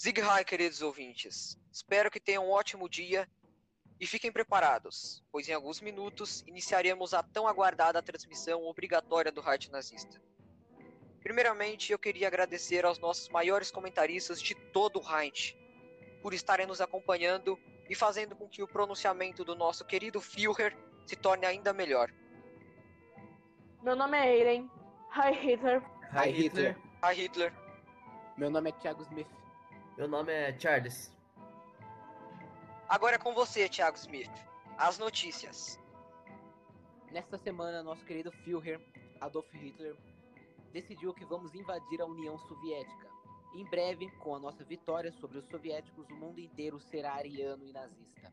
Zig queridos ouvintes. Espero que tenham um ótimo dia e fiquem preparados, pois em alguns minutos iniciaremos a tão aguardada transmissão obrigatória do Rádio Nazista. Primeiramente, eu queria agradecer aos nossos maiores comentaristas de todo o Reich por estarem nos acompanhando e fazendo com que o pronunciamento do nosso querido Führer se torne ainda melhor. Meu nome é Eiren. Hi Hitler. Hi Hitler. Hi Hitler. Meu nome é Thiago Smith. Meu nome é Charles. Agora é com você, Thiago Smith. As notícias. Nesta semana, nosso querido Führer, Adolf Hitler, decidiu que vamos invadir a União Soviética. Em breve, com a nossa vitória sobre os soviéticos, o mundo inteiro será ariano e nazista.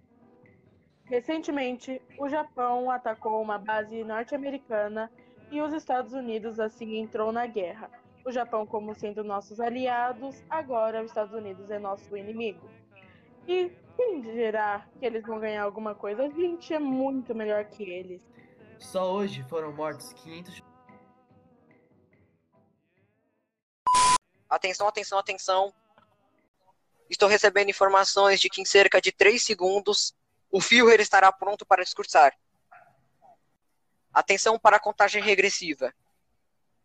Recentemente, o Japão atacou uma base norte-americana e os Estados Unidos assim entrou na guerra. O Japão, como sendo nossos aliados, agora os Estados Unidos é nosso inimigo. E quem dirá que eles vão ganhar alguma coisa? A gente é muito melhor que eles. Só hoje foram mortos 500 Atenção, atenção, atenção. Estou recebendo informações de que em cerca de 3 segundos o Führer estará pronto para discursar. Atenção para a contagem regressiva.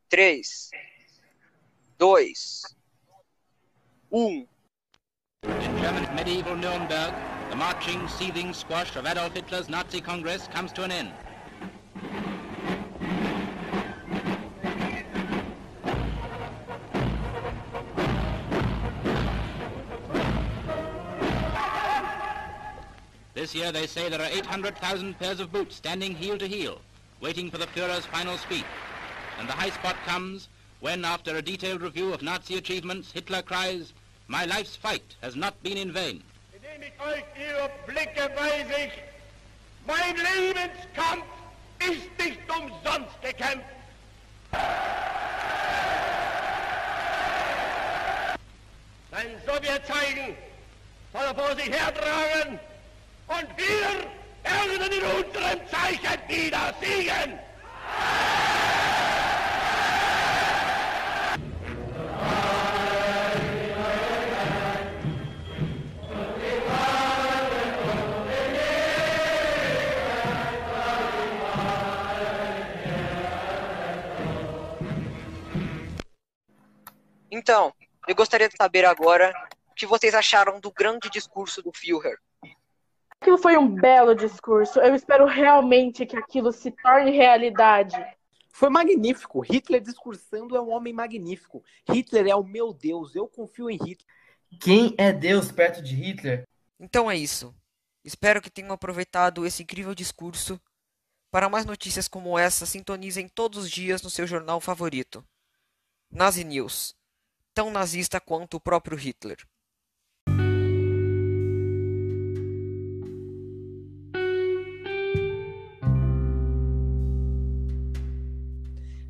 3, 2, 1. In German medieval Nuremberg, the marching, seething squash of Adolf Hitler's Nazi Congress comes to an end. This year they say there are 800,000 pairs of boots standing heel to heel, waiting for the Führer's final speech. And the high spot comes when, after a detailed review of Nazi achievements, Hitler cries, My life's fight has not been in vain. Indem ich euch ihre Blicke weise ich, mein Lebenskampf ist nicht umsonst gekämpft. Sein Sowjetzeichen soll er vor sich hertragen und wir werden in unserem Zeichen wieder siegen. Eu gostaria de saber agora o que vocês acharam do grande discurso do Führer. Aquilo foi um belo discurso. Eu espero realmente que aquilo se torne realidade. Foi magnífico. Hitler discursando é um homem magnífico. Hitler é o meu Deus. Eu confio em Hitler. Quem é Deus perto de Hitler? Então é isso. Espero que tenham aproveitado esse incrível discurso. Para mais notícias como essa, sintonizem todos os dias no seu jornal favorito. Nazi News. Tão nazista quanto o próprio Hitler.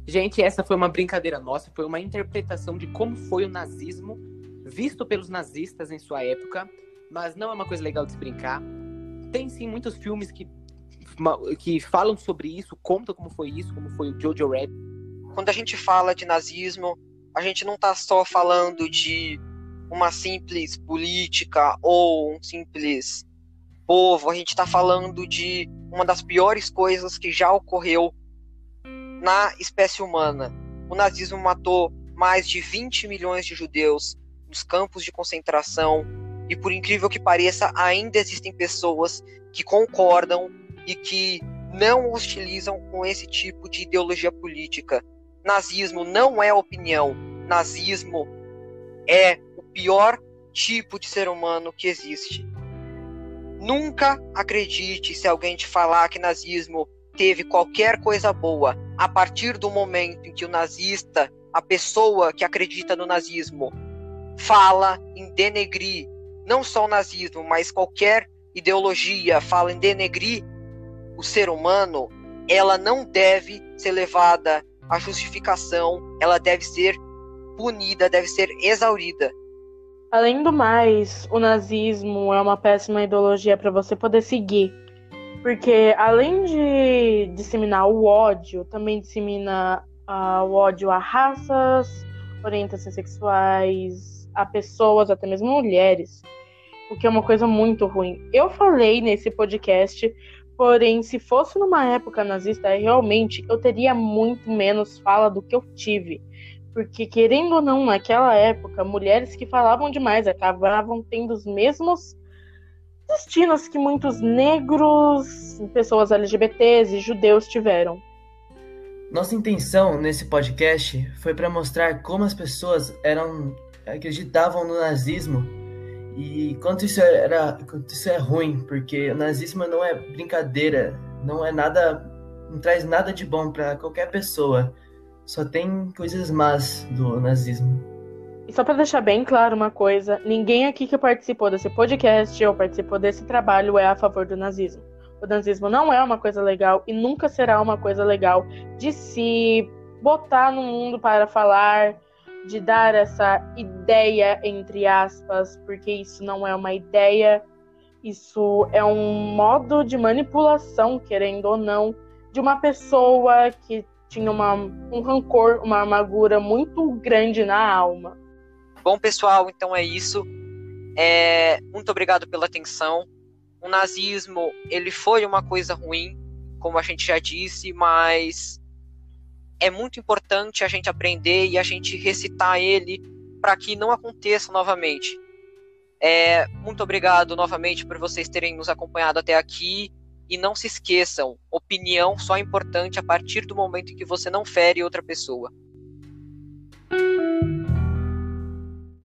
Gente, essa foi uma brincadeira nossa, foi uma interpretação de como foi o nazismo visto pelos nazistas em sua época, mas não é uma coisa legal de se brincar. Tem sim muitos filmes que, que falam sobre isso, contam como foi isso, como foi o Jojo Rabbit. Quando a gente fala de nazismo, a gente não está só falando de uma simples política ou um simples povo, a gente está falando de uma das piores coisas que já ocorreu na espécie humana. O nazismo matou mais de 20 milhões de judeus nos campos de concentração e, por incrível que pareça, ainda existem pessoas que concordam e que não hostilizam com esse tipo de ideologia política. Nazismo não é opinião. Nazismo é o pior tipo de ser humano que existe. Nunca acredite se alguém te falar que nazismo teve qualquer coisa boa a partir do momento em que o nazista, a pessoa que acredita no nazismo, fala em denegrir não só o nazismo, mas qualquer ideologia fala em denegrir o ser humano, ela não deve ser levada à justificação, ela deve ser punida, deve ser exaurida. Além do mais, o nazismo é uma péssima ideologia para você poder seguir. Porque além de disseminar o ódio, também dissemina uh, o ódio a raças, orientações sexuais, a pessoas, até mesmo mulheres, o que é uma coisa muito ruim. Eu falei nesse podcast, porém, se fosse numa época nazista, realmente eu teria muito menos fala do que eu tive. Porque, querendo ou não, naquela época, mulheres que falavam demais acabavam tendo os mesmos destinos que muitos negros, pessoas LGBTs e judeus tiveram. Nossa intenção nesse podcast foi para mostrar como as pessoas eram acreditavam no nazismo e quanto isso era, quanto isso é ruim, porque o nazismo não é brincadeira, não é nada, não traz nada de bom para qualquer pessoa. Só tem coisas más do nazismo. E só para deixar bem claro uma coisa, ninguém aqui que participou desse podcast ou participou desse trabalho é a favor do nazismo. O nazismo não é uma coisa legal e nunca será uma coisa legal de se botar no mundo para falar, de dar essa ideia, entre aspas, porque isso não é uma ideia, isso é um modo de manipulação, querendo ou não, de uma pessoa que tinha uma, um rancor, uma amargura muito grande na alma. Bom, pessoal, então é isso. É, muito obrigado pela atenção o nazismo ele foi uma coisa ruim, como a gente já disse, mas é muito importante a gente aprender e a gente recitar ele para que não aconteça novamente. É, muito obrigado novamente por vocês terem nos acompanhado até aqui. E não se esqueçam, opinião só é importante a partir do momento em que você não fere outra pessoa.